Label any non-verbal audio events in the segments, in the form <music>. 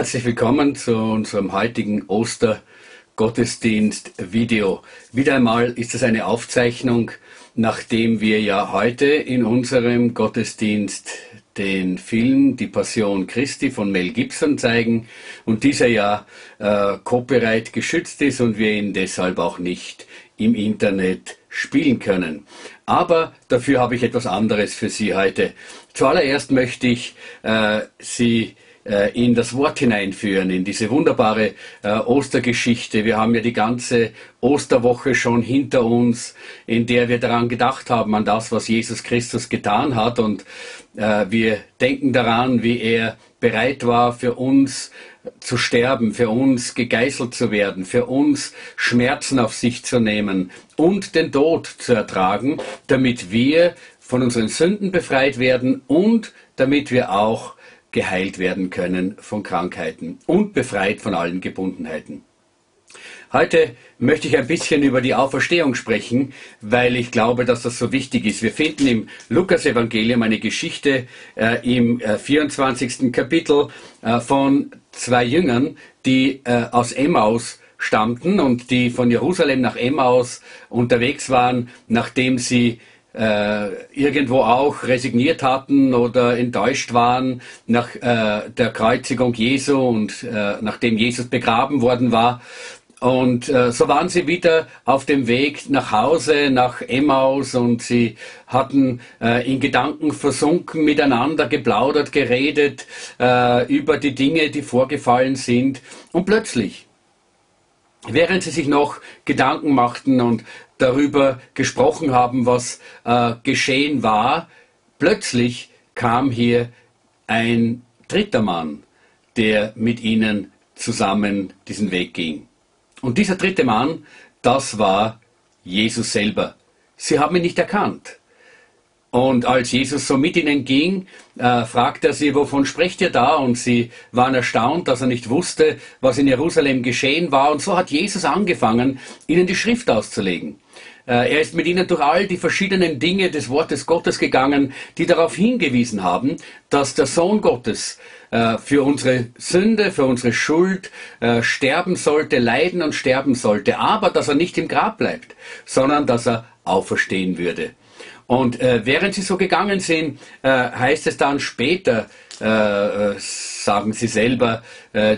Herzlich willkommen zu unserem heutigen Ostergottesdienst-Video. Wieder einmal ist es eine Aufzeichnung, nachdem wir ja heute in unserem Gottesdienst den Film Die Passion Christi von Mel Gibson zeigen und dieser ja äh, copyright geschützt ist und wir ihn deshalb auch nicht im Internet spielen können. Aber dafür habe ich etwas anderes für Sie heute. Zuallererst möchte ich äh, Sie in das Wort hineinführen, in diese wunderbare äh, Ostergeschichte. Wir haben ja die ganze Osterwoche schon hinter uns, in der wir daran gedacht haben, an das, was Jesus Christus getan hat. Und äh, wir denken daran, wie er bereit war, für uns zu sterben, für uns gegeißelt zu werden, für uns Schmerzen auf sich zu nehmen und den Tod zu ertragen, damit wir von unseren Sünden befreit werden und damit wir auch geheilt werden können von Krankheiten und befreit von allen Gebundenheiten. Heute möchte ich ein bisschen über die Auferstehung sprechen, weil ich glaube, dass das so wichtig ist. Wir finden im Lukas-Evangelium eine Geschichte äh, im äh, 24. Kapitel äh, von zwei Jüngern, die äh, aus Emmaus stammten und die von Jerusalem nach Emmaus unterwegs waren, nachdem sie äh, irgendwo auch resigniert hatten oder enttäuscht waren nach äh, der Kreuzigung Jesu und äh, nachdem Jesus begraben worden war. Und äh, so waren sie wieder auf dem Weg nach Hause, nach Emmaus und sie hatten äh, in Gedanken versunken, miteinander geplaudert, geredet über die Dinge, die vorgefallen sind. Und plötzlich, während sie sich noch Gedanken machten und darüber gesprochen haben, was äh, geschehen war, plötzlich kam hier ein dritter Mann, der mit ihnen zusammen diesen Weg ging. Und dieser dritte Mann, das war Jesus selber. Sie haben ihn nicht erkannt. Und als Jesus so mit ihnen ging, äh, fragte er sie, wovon sprecht ihr da? Und sie waren erstaunt, dass er nicht wusste, was in Jerusalem geschehen war. Und so hat Jesus angefangen, ihnen die Schrift auszulegen. Äh, er ist mit ihnen durch all die verschiedenen Dinge des Wortes Gottes gegangen, die darauf hingewiesen haben, dass der Sohn Gottes äh, für unsere Sünde, für unsere Schuld sterben sollte, leiden und sterben sollte, aber dass er nicht im Grab bleibt, sondern dass er auferstehen würde. Und äh, während sie so gegangen sind, äh, heißt es dann später, äh, sagen sie selber,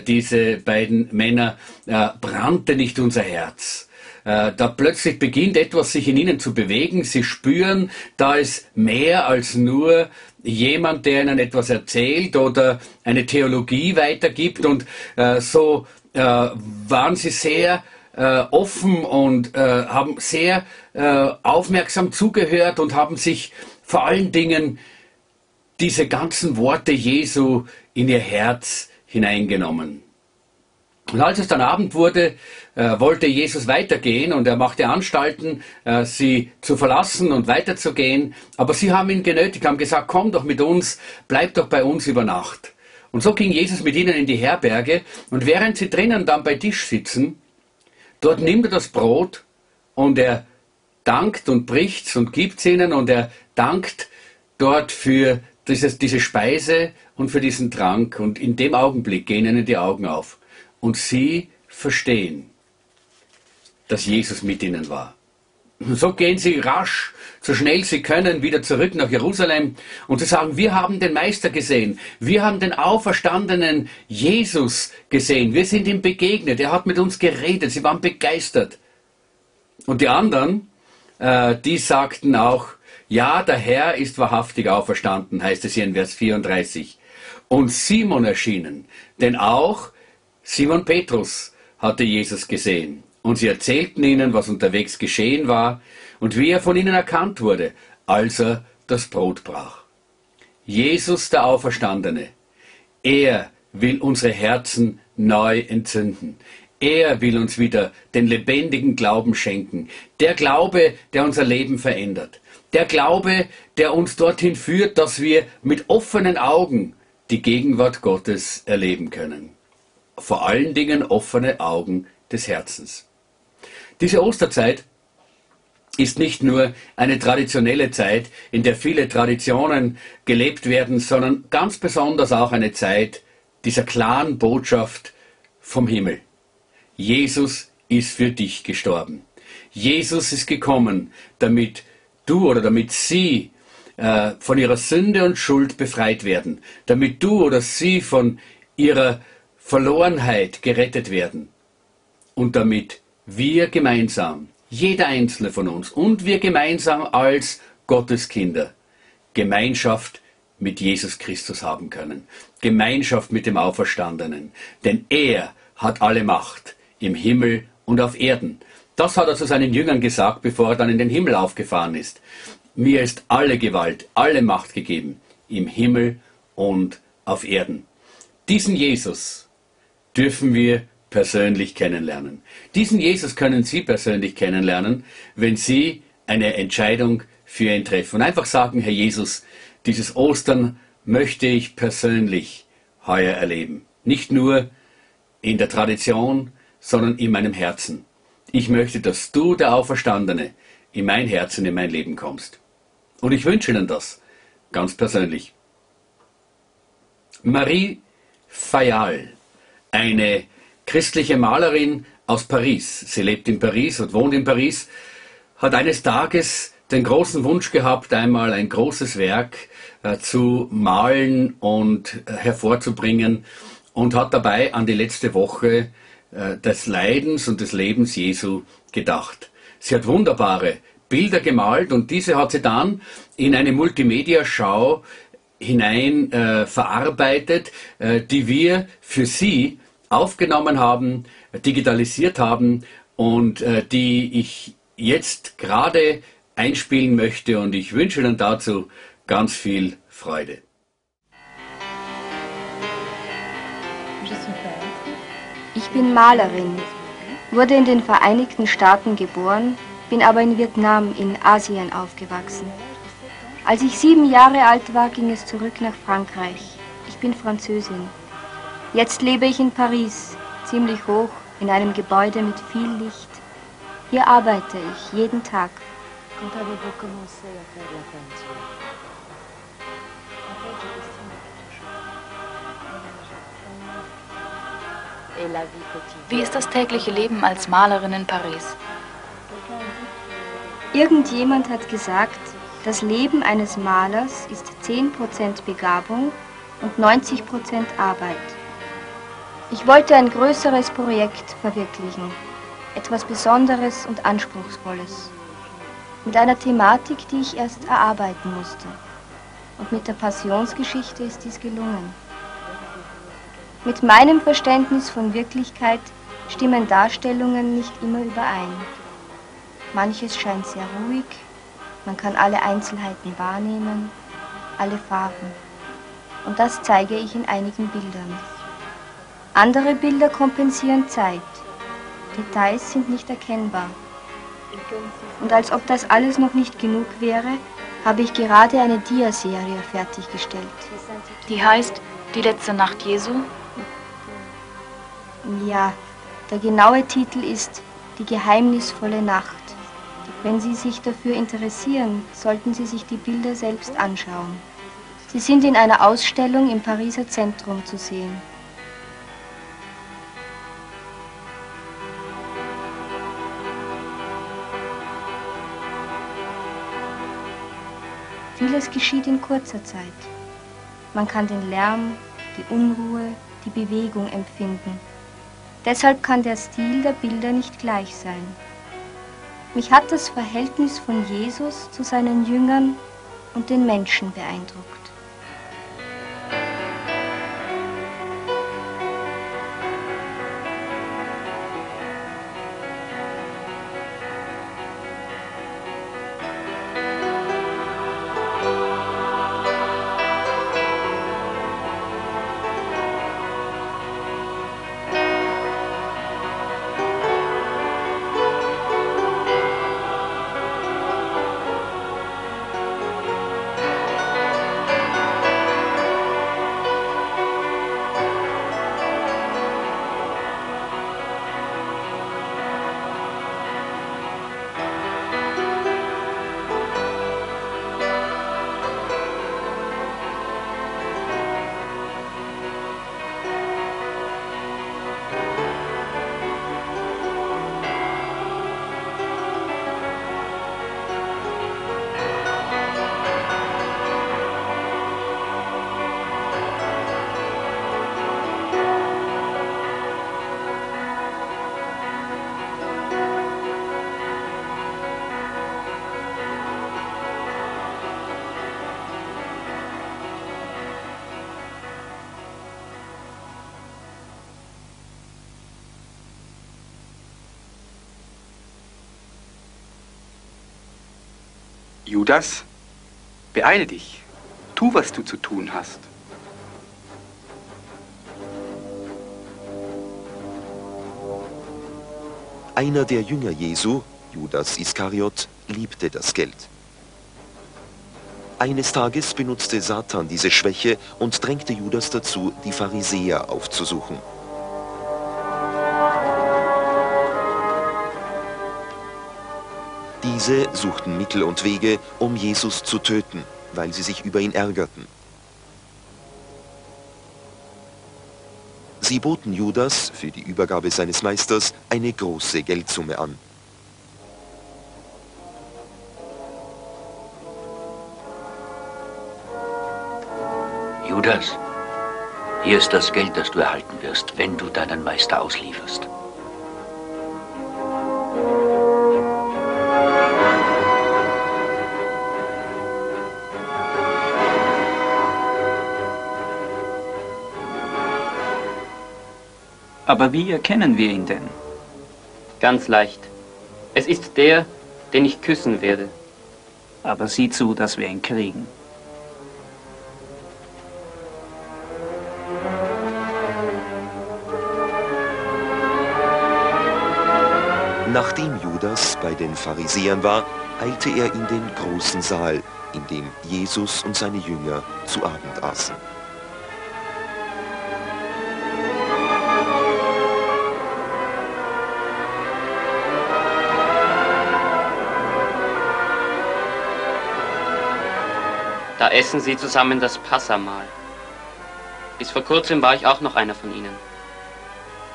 diese beiden Männer, brannte nicht unser Herz äh, da plötzlich beginnt etwas sich in ihnen zu bewegen. Sie spüren, da ist mehr als nur jemand, der ihnen etwas erzählt oder eine Theologie weitergibt. Und äh, so äh, waren sie sehr äh, offen und äh, haben sehr äh, aufmerksam zugehört und haben sich vor allen Dingen diese ganzen Worte Jesu in ihr Herz hineingenommen. Und als es dann Abend wurde, äh, wollte Jesus weitergehen und er machte Anstalten, äh, sie zu verlassen und weiterzugehen. Aber sie haben ihn genötigt, haben gesagt, komm doch mit uns, bleib doch bei uns über Nacht. Und so ging Jesus mit ihnen in die Herberge und während sie drinnen dann bei Tisch sitzen, dort nimmt er das Brot und er dankt und bricht's und gibt's ihnen und er dankt dort für dieses, diese Speise und für diesen Trank und in dem Augenblick gehen ihnen die Augen auf und sie verstehen, dass Jesus mit ihnen war. Und so gehen sie rasch, so schnell sie können, wieder zurück nach Jerusalem und sie sagen, wir haben den Meister gesehen, wir haben den auferstandenen Jesus gesehen, wir sind ihm begegnet, er hat mit uns geredet, sie waren begeistert. Und die anderen, äh, die sagten auch, ja, der Herr ist wahrhaftig auferstanden, heißt es hier in Vers 34. Und Simon erschienen, denn auch Simon Petrus hatte Jesus gesehen. Und sie erzählten ihnen, was unterwegs geschehen war und wie er von ihnen erkannt wurde, als er das Brot brach. Jesus der Auferstandene, er will unsere Herzen neu entzünden. Er will uns wieder den lebendigen Glauben schenken. Der Glaube, der unser Leben verändert. Der Glaube, der uns dorthin führt, dass wir mit offenen Augen die Gegenwart Gottes erleben können vor allen Dingen offene Augen des Herzens. Diese Osterzeit ist nicht nur eine traditionelle Zeit, in der viele Traditionen gelebt werden, sondern ganz besonders auch eine Zeit dieser klaren Botschaft vom Himmel. Jesus ist für dich gestorben. Jesus ist gekommen, damit du oder damit sie äh, von ihrer Sünde und Schuld befreit werden, damit du oder sie von ihrer Verlorenheit gerettet werden und damit wir gemeinsam, jeder einzelne von uns und wir gemeinsam als Gotteskinder Gemeinschaft mit Jesus Christus haben können. Gemeinschaft mit dem Auferstandenen. Denn er hat alle Macht im Himmel und auf Erden. Das hat er zu seinen Jüngern gesagt, bevor er dann in den Himmel aufgefahren ist. Mir ist alle Gewalt, alle Macht gegeben, im Himmel und auf Erden. Diesen Jesus dürfen wir persönlich kennenlernen. Diesen Jesus können Sie persönlich kennenlernen, wenn Sie eine Entscheidung für ihn treffen. Und einfach sagen, Herr Jesus, dieses Ostern möchte ich persönlich heuer erleben. Nicht nur in der Tradition, sondern in meinem Herzen. Ich möchte, dass du, der Auferstandene, in mein Herzen, in mein Leben kommst. Und ich wünsche Ihnen das, ganz persönlich. Marie Fayal, eine christliche Malerin aus Paris. Sie lebt in Paris und wohnt in Paris, hat eines Tages den großen Wunsch gehabt, einmal ein großes Werk äh, zu malen und äh, hervorzubringen und hat dabei an die letzte Woche äh, des Leidens und des Lebens Jesu gedacht. Sie hat wunderbare Bilder gemalt und diese hat sie dann in eine Multimedia-Schau hinein äh, verarbeitet, äh, die wir für Sie aufgenommen haben, digitalisiert haben und äh, die ich jetzt gerade einspielen möchte und ich wünsche Ihnen dazu ganz viel Freude. Ich bin Malerin, wurde in den Vereinigten Staaten geboren, bin aber in Vietnam in Asien aufgewachsen. Als ich sieben Jahre alt war, ging es zurück nach Frankreich. Ich bin Französin. Jetzt lebe ich in Paris, ziemlich hoch, in einem Gebäude mit viel Licht. Hier arbeite ich jeden Tag. Wie ist das tägliche Leben als Malerin in Paris? Irgendjemand hat gesagt, das Leben eines Malers ist 10% Begabung und 90% Arbeit. Ich wollte ein größeres Projekt verwirklichen, etwas Besonderes und Anspruchsvolles, mit einer Thematik, die ich erst erarbeiten musste. Und mit der Passionsgeschichte ist dies gelungen. Mit meinem Verständnis von Wirklichkeit stimmen Darstellungen nicht immer überein. Manches scheint sehr ruhig, man kann alle Einzelheiten wahrnehmen, alle Farben. Und das zeige ich in einigen Bildern. Andere Bilder kompensieren Zeit. Details sind nicht erkennbar. Und als ob das alles noch nicht genug wäre, habe ich gerade eine Dia-Serie fertiggestellt. Die heißt Die letzte Nacht Jesu? Ja, der genaue Titel ist Die geheimnisvolle Nacht. Wenn Sie sich dafür interessieren, sollten Sie sich die Bilder selbst anschauen. Sie sind in einer Ausstellung im Pariser Zentrum zu sehen. Vieles geschieht in kurzer Zeit. Man kann den Lärm, die Unruhe, die Bewegung empfinden. Deshalb kann der Stil der Bilder nicht gleich sein. Mich hat das Verhältnis von Jesus zu seinen Jüngern und den Menschen beeindruckt. Judas, beeile dich. Tu, was du zu tun hast. Einer der Jünger Jesu, Judas Iskariot, liebte das Geld. Eines Tages benutzte Satan diese Schwäche und drängte Judas dazu, die Pharisäer aufzusuchen. Diese suchten Mittel und Wege, um Jesus zu töten, weil sie sich über ihn ärgerten. Sie boten Judas für die Übergabe seines Meisters eine große Geldsumme an. Judas, hier ist das Geld, das du erhalten wirst, wenn du deinen Meister auslieferst. Aber wie erkennen wir ihn denn? Ganz leicht. Es ist der, den ich küssen werde. Aber sieh zu, dass wir ihn kriegen. Nachdem Judas bei den Pharisäern war, eilte er in den großen Saal, in dem Jesus und seine Jünger zu Abend aßen. Da essen sie zusammen das Passamahl. Bis vor kurzem war ich auch noch einer von ihnen.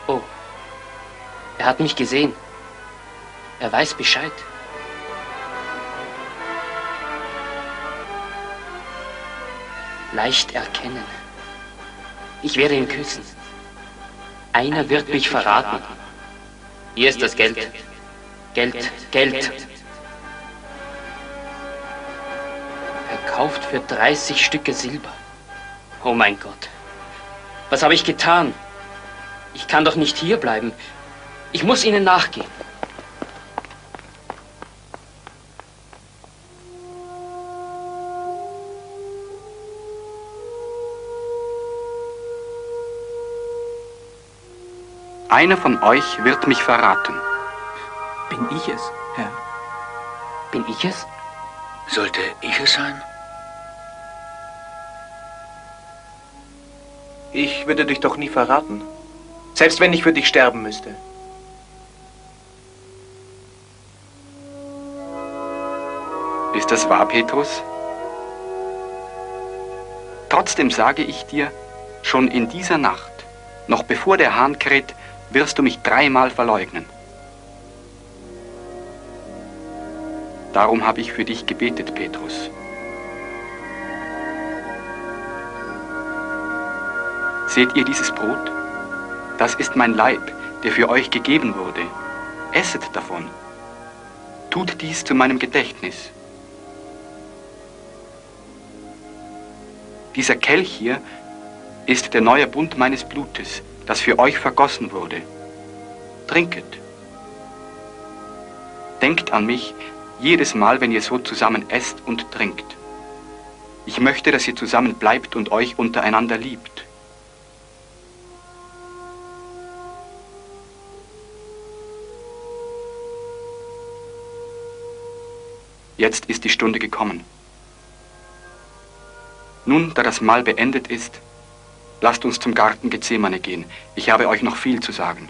Oh, er hat mich gesehen. Er weiß Bescheid. Leicht erkennen. Ich werde ihn küssen. Einer wird mich verraten. Hier ist das Geld. Geld, Geld. Verkauft für 30 Stücke Silber. Oh mein Gott. Was habe ich getan? Ich kann doch nicht hier bleiben. Ich muss ihnen nachgehen. Einer von euch wird mich verraten. Bin ich es, Herr? Bin ich es? Sollte ich es sein? Ich würde dich doch nie verraten. Selbst wenn ich für dich sterben müsste. Ist das wahr, Petrus? Trotzdem sage ich dir, schon in dieser Nacht, noch bevor der Hahn kräht, wirst du mich dreimal verleugnen. Darum habe ich für dich gebetet, Petrus. Seht ihr dieses Brot? Das ist mein Leib, der für euch gegeben wurde. Esset davon. Tut dies zu meinem Gedächtnis. Dieser Kelch hier ist der neue Bund meines Blutes, das für euch vergossen wurde. Trinket. Denkt an mich jedes Mal, wenn ihr so zusammen esst und trinkt. Ich möchte, dass ihr zusammen bleibt und euch untereinander liebt. Jetzt ist die Stunde gekommen. Nun, da das Mahl beendet ist, lasst uns zum Garten Gethsemane gehen. Ich habe euch noch viel zu sagen.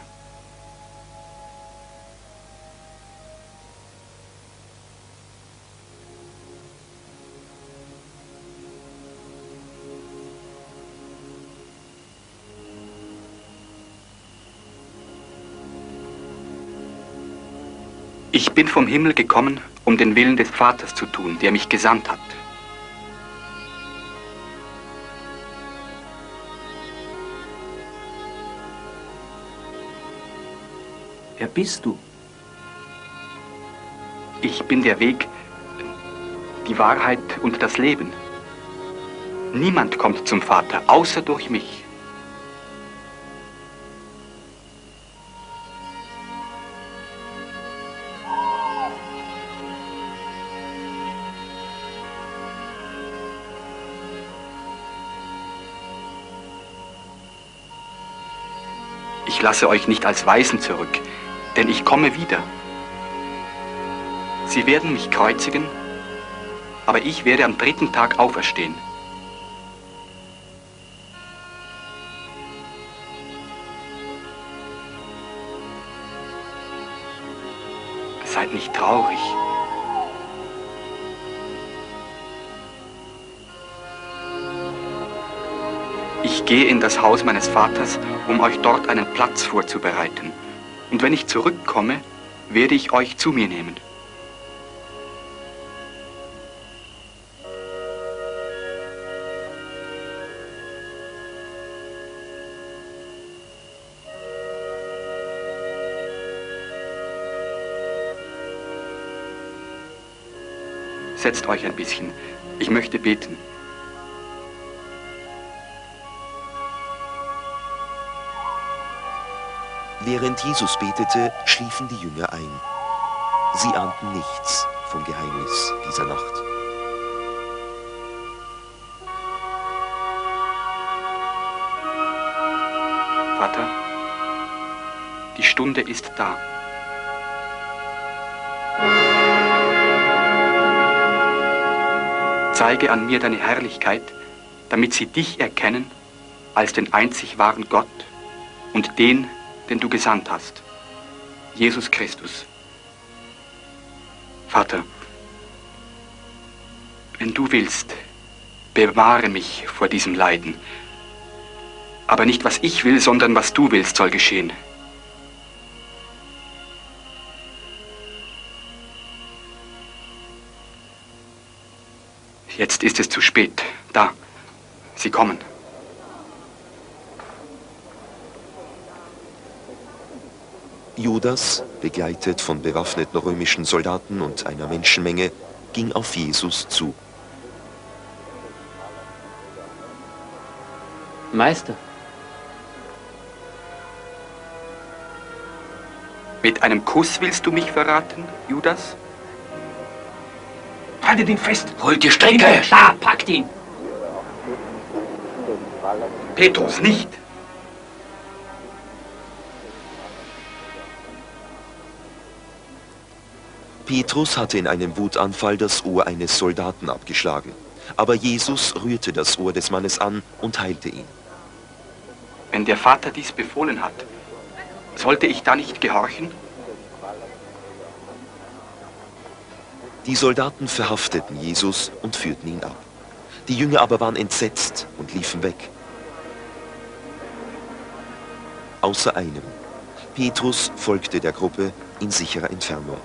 Ich bin vom Himmel gekommen, um den Willen des Vaters zu tun, der mich gesandt hat. Wer bist du? Ich bin der Weg, die Wahrheit und das Leben. Niemand kommt zum Vater, außer durch mich. Ich lasse euch nicht als Weisen zurück, denn ich komme wieder. Sie werden mich kreuzigen, aber ich werde am dritten Tag auferstehen. Seid nicht traurig. Gehe in das Haus meines Vaters, um euch dort einen Platz vorzubereiten. Und wenn ich zurückkomme, werde ich euch zu mir nehmen. Setzt euch ein bisschen. Ich möchte beten. Während Jesus betete, schliefen die Jünger ein. Sie ahnten nichts vom Geheimnis dieser Nacht. Vater, die Stunde ist da. Zeige an mir deine Herrlichkeit, damit sie dich erkennen als den einzig wahren Gott und den, den du gesandt hast, Jesus Christus. Vater, wenn du willst, bewahre mich vor diesem Leiden. Aber nicht was ich will, sondern was du willst, soll geschehen. Jetzt ist es zu spät. Da, sie kommen. Judas, begleitet von bewaffneten römischen Soldaten und einer Menschenmenge, ging auf Jesus zu. Meister, Mit einem Kuss willst du mich verraten, Judas? Haltet ihn fest! Holt die Strecke! Da, packt ihn! Petrus, nicht! Petrus hatte in einem Wutanfall das Ohr eines Soldaten abgeschlagen. Aber Jesus rührte das Ohr des Mannes an und heilte ihn. Wenn der Vater dies befohlen hat, sollte ich da nicht gehorchen? Die Soldaten verhafteten Jesus und führten ihn ab. Die Jünger aber waren entsetzt und liefen weg. Außer einem. Petrus folgte der Gruppe in sicherer Entfernung.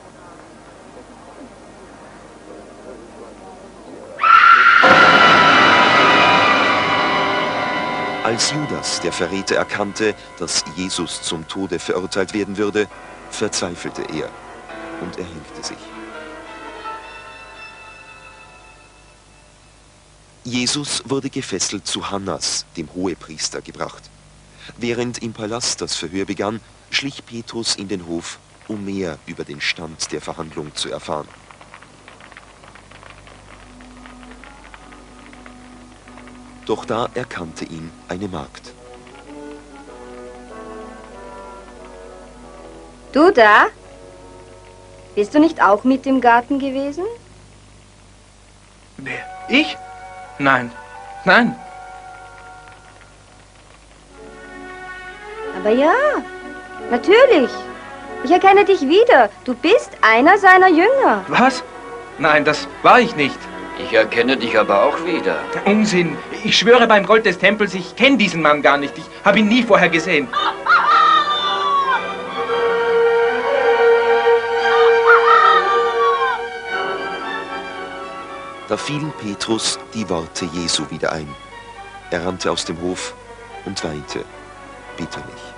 Als Judas, der Verräter, erkannte, dass Jesus zum Tode verurteilt werden würde, verzweifelte er und erhängte sich. Jesus wurde gefesselt zu Hannas, dem Hohepriester, gebracht. Während im Palast das Verhör begann, schlich Petrus in den Hof, um mehr über den Stand der Verhandlung zu erfahren. Doch da erkannte ihn eine Magd. Du da? Bist du nicht auch mit im Garten gewesen? Wer? Ich? Nein. Nein. Aber ja, natürlich. Ich erkenne dich wieder. Du bist einer seiner Jünger. Was? Nein, das war ich nicht. Ich erkenne dich aber auch wieder. Unsinn. Ich schwöre beim Gold des Tempels, ich kenne diesen Mann gar nicht. Ich habe ihn nie vorher gesehen. Da fielen Petrus die Worte Jesu wieder ein. Er rannte aus dem Hof und weinte bitterlich.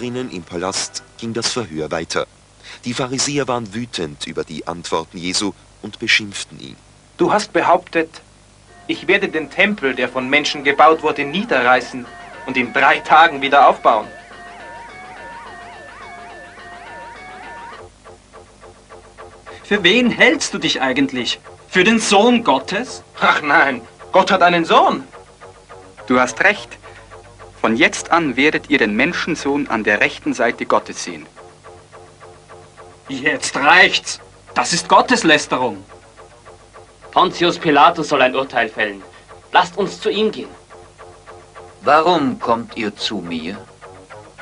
Drinnen im Palast ging das Verhör weiter. Die Pharisäer waren wütend über die Antworten Jesu und beschimpften ihn. Du hast behauptet, ich werde den Tempel, der von Menschen gebaut wurde, niederreißen und in drei Tagen wieder aufbauen. Für wen hältst du dich eigentlich? Für den Sohn Gottes? Ach nein, Gott hat einen Sohn. Du hast recht. Von jetzt an werdet ihr den Menschensohn an der rechten Seite Gottes sehen. Jetzt reicht's. Das ist Gotteslästerung. Pontius Pilatus soll ein Urteil fällen. Lasst uns zu ihm gehen. Warum kommt ihr zu mir?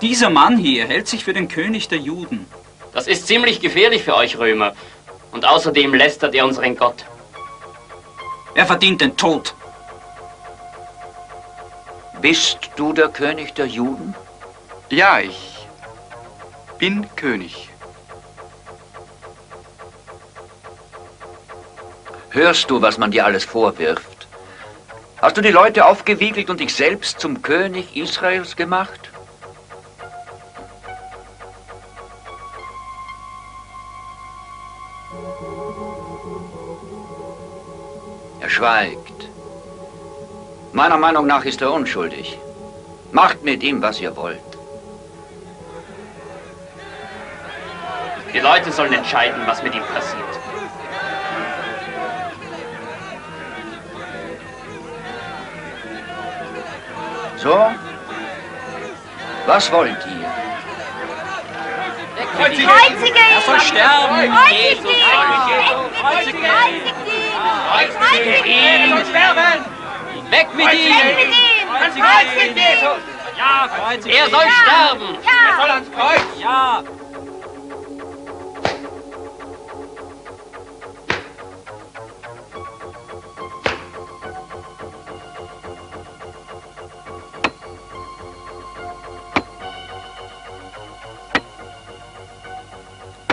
Dieser Mann hier hält sich für den König der Juden. Das ist ziemlich gefährlich für euch Römer. Und außerdem lästert er unseren Gott. Er verdient den Tod. Bist du der König der Juden? Ja, ich bin König. Hörst du, was man dir alles vorwirft? Hast du die Leute aufgewiegelt und dich selbst zum König Israels gemacht? Er schweigt. Meiner Meinung nach ist er unschuldig. Macht mit ihm, was ihr wollt. Die Leute sollen entscheiden, was mit ihm passiert. So? Was wollt ihr? Kreuzige ihn! Er soll sterben! Kreuzige ihn! Kreuzige Kreuzige ihn! ihn! sterben! Weg mit ihm! Weg mit ihm! Kreuzige ihn! Ja, kreuzige Er ihn. soll sterben! Ja! Soll ans Kreuz! Ja!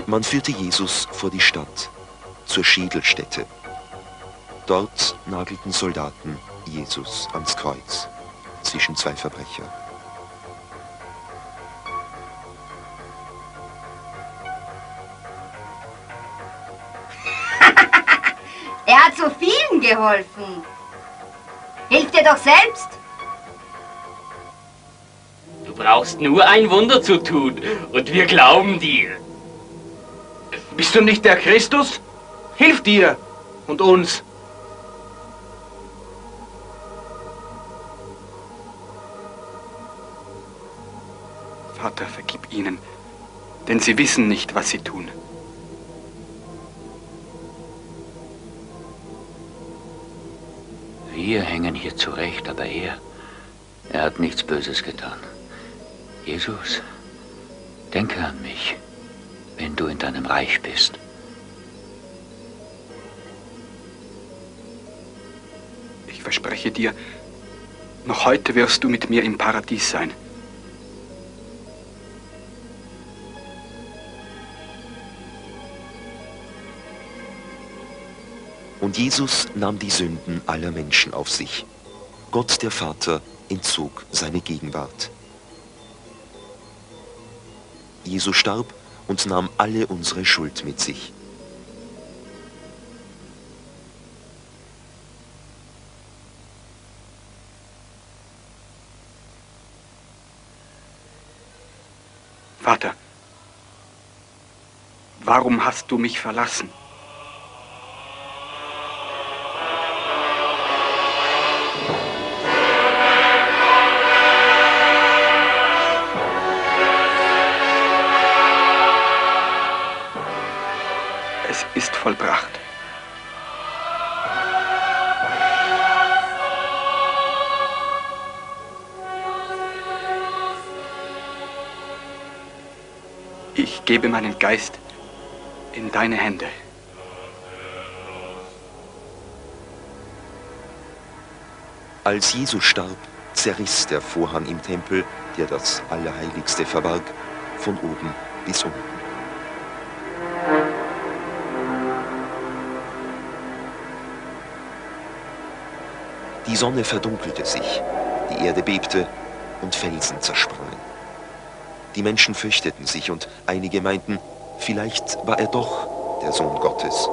Man führte Jesus vor die Stadt, zur Schädelstätte. Dort nagelten Soldaten Jesus ans Kreuz, zwischen zwei Verbrecher. <laughs> Er hat so vielen geholfen. Hilf dir doch selbst. Du brauchst nur ein Wunder zu tun und wir glauben dir. Bist du nicht der Christus? Hilf dir und uns. Ihnen, denn sie wissen nicht, was sie tun. Wir hängen hier zurecht, aber er, er hat nichts Böses getan. Jesus, denke an mich, wenn du in deinem Reich bist. Ich verspreche dir, noch heute wirst du mit mir im Paradies sein. Und Jesus nahm die Sünden aller Menschen auf sich. Gott der Vater entzog seine Gegenwart. Jesus starb und nahm alle unsere Schuld mit sich. Vater, warum hast du mich verlassen? Gebe meinen Geist in deine Hände. Als Jesus starb, zerriss der Vorhang im Tempel, der das Allerheiligste verbarg, von oben bis unten. Die Sonne verdunkelte sich, die Erde bebte und Felsen zersprangen. Die Menschen fürchteten sich und einige meinten, vielleicht war er doch der Sohn Gottes.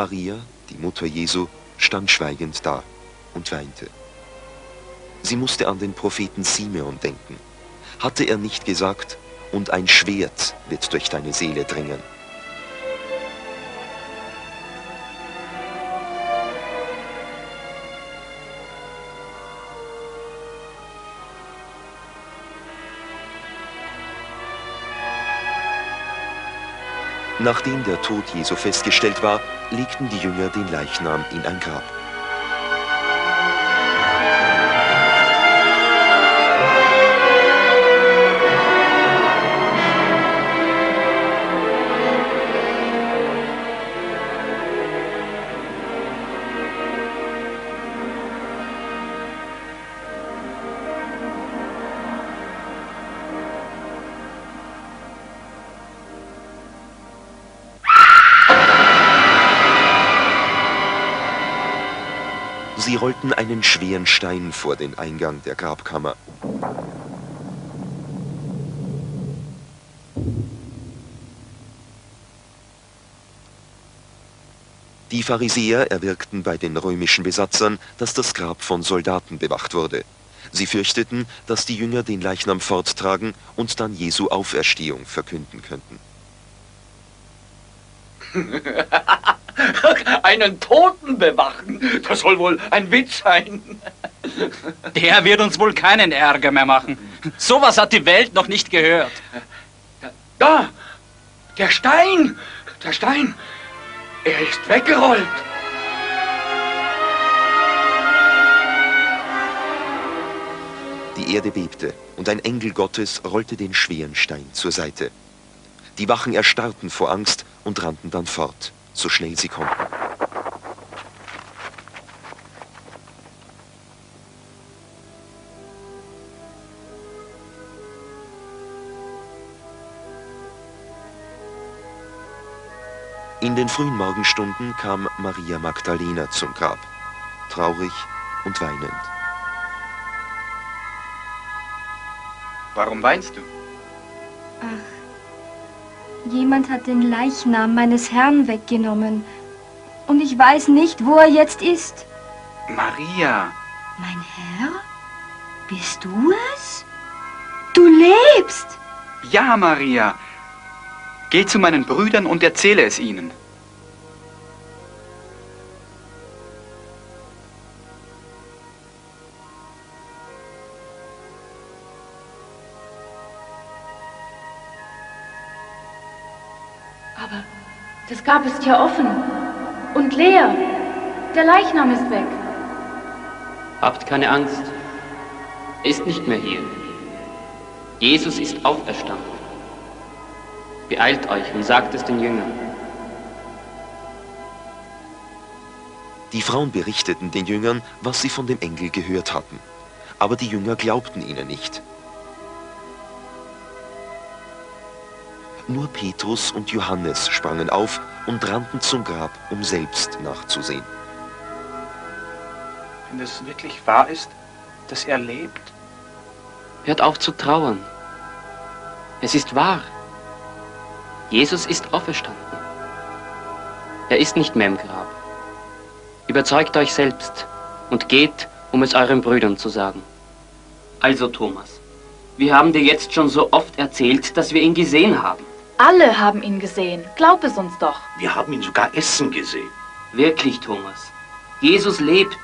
Maria, die Mutter Jesu, stand schweigend da und weinte. Sie musste an den Propheten Simeon denken. Hatte er nicht gesagt, und ein Schwert wird durch deine Seele dringen? Nachdem der Tod Jesu festgestellt war, legten die Jünger den Leichnam in ein Grab. Rollten einen schweren Stein vor den Eingang der Grabkammer. Die Pharisäer erwirkten bei den römischen Besatzern, dass das Grab von Soldaten bewacht wurde. Sie fürchteten, dass die Jünger den Leichnam forttragen und dann Jesu Auferstehung verkünden könnten. <laughs> <laughs> Einen Toten bewachen, das soll wohl ein Witz sein. Der wird uns wohl keinen Ärger mehr machen. Sowas hat die Welt noch nicht gehört. Da, der Stein, der Stein, er ist weggerollt. Die Erde bebte und ein Engel Gottes rollte den schweren Stein zur Seite. Die Wachen erstarrten vor Angst und rannten dann fort, so schnell sie konnten. In den frühen Morgenstunden kam Maria Magdalena zum Grab, traurig und weinend. Warum weinst du? Ach, jemand hat den Leichnam meines Herrn weggenommen. Und ich weiß nicht, wo er jetzt ist. Maria, Mein Herr? Bist du es? Du lebst! ja, Maria. Geh zu meinen Brüdern und erzähle es ihnen. Grab ist ja offen und leer. Der Leichnam ist weg. Habt keine Angst. Er ist nicht mehr hier. Jesus ist auferstanden. Beeilt euch und sagt es den Jüngern. Die Frauen berichteten den Jüngern, was sie von dem Engel gehört hatten. Aber die Jünger glaubten ihnen nicht. Nur Petrus und Johannes sprangen auf und rannten zum Grab, um selbst nachzusehen. Wenn es wirklich wahr ist, dass er lebt, Hört auf zu trauern. Es ist wahr. Jesus ist auferstanden. Er ist nicht mehr im Grab. Überzeugt euch selbst und geht, um es euren Brüdern zu sagen. Also Thomas, wir haben dir jetzt schon so oft erzählt, dass wir ihn gesehen haben. Alle haben ihn gesehen. Glaub es uns doch. wir haben ihn sogar essen gesehen. Wirklich, Thomas. Jesus lebt.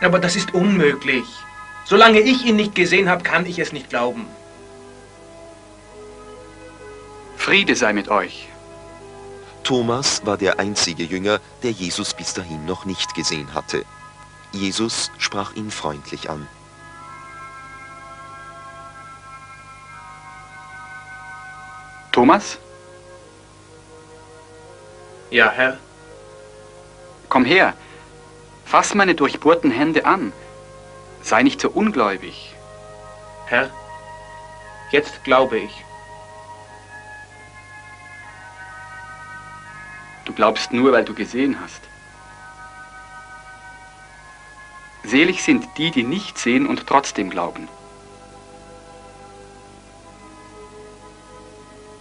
aber das ist unmöglich. Solange ich ihn nicht gesehen habe, kann ich es nicht glauben. Friede sei mit euch. Thomas war der einzige Jünger, der Jesus bis dahin noch nicht gesehen hatte. Jesus sprach ihn freundlich an. Thomas, Ja, Herr, komm her. Fass meine durchbohrten Hände an. Sei nicht so ungläubig. Herr, jetzt glaube ich. Du glaubst nur, weil du gesehen hast. Selig sind die, die nicht sehen und trotzdem glauben.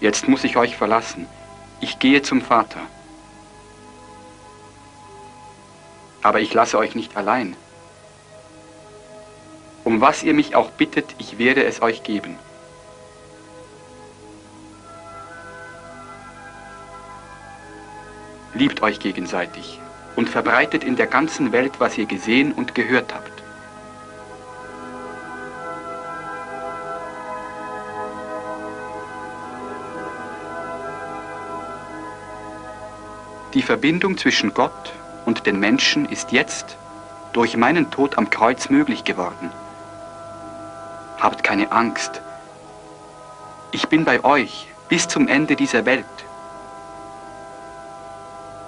Jetzt muss ich euch verlassen. Ich gehe zum Vater. Aber ich lasse euch nicht allein. Um was ihr mich auch bittet, ich werde es euch geben. Liebt euch gegenseitig und verbreitet in der ganzen Welt, was ihr gesehen und gehört habt. Die Verbindung zwischen Gott und den Menschen ist jetzt durch meinen Tod am Kreuz möglich geworden. Habt keine Angst. Ich bin bei euch bis zum Ende dieser Welt.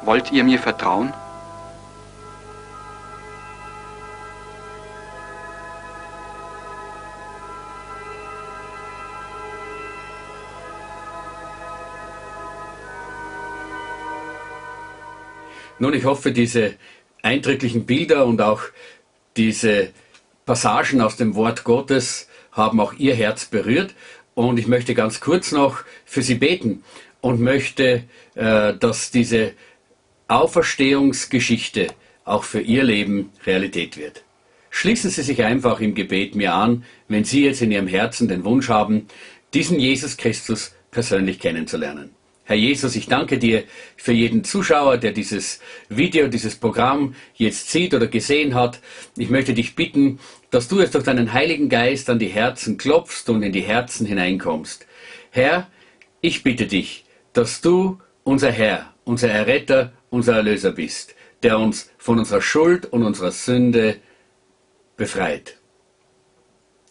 Wollt ihr mir vertrauen? Nun, ich hoffe, diese eindrücklichen Bilder und auch diese Passagen aus dem Wort Gottes haben auch Ihr Herz berührt. Und ich möchte ganz kurz noch für Sie beten und möchte, äh, dass diese Auferstehungsgeschichte auch für Ihr Leben Realität wird. Schließen Sie sich einfach im Gebet mir an, wenn Sie jetzt in Ihrem Herzen den Wunsch haben, diesen Jesus Christus persönlich kennenzulernen. Herr Jesus, ich danke dir für jeden Zuschauer, der dieses Video, dieses Programm jetzt sieht oder gesehen hat. Ich möchte dich bitten, dass du jetzt durch deinen Heiligen Geist an die Herzen klopfst und in die Herzen hineinkommst. Herr, ich bitte dich, dass du unser Herr, unser Erretter, unser Erlöser bist, der uns von unserer Schuld und unserer Sünde befreit.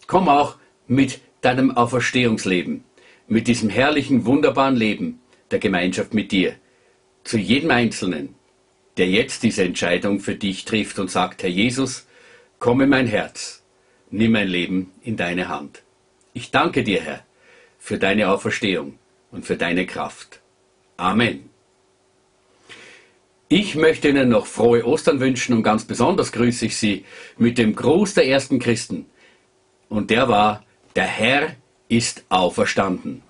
Komm auch mit deinem Auferstehungsleben, mit diesem herrlichen, wunderbaren Leben, der Gemeinschaft mit dir, zu jedem Einzelnen, der jetzt diese Entscheidung für dich trifft und sagt, Herr Jesus, komm in mein Herz, nimm mein Leben in deine Hand. Ich danke dir, Herr, für deine Auferstehung und für deine Kraft. Amen. Ich möchte Ihnen noch frohe Ostern wünschen und ganz besonders grüße ich Sie mit dem Gruß der ersten Christen. Und der war, der Herr ist auferstanden.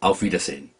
Auf Wiedersehen.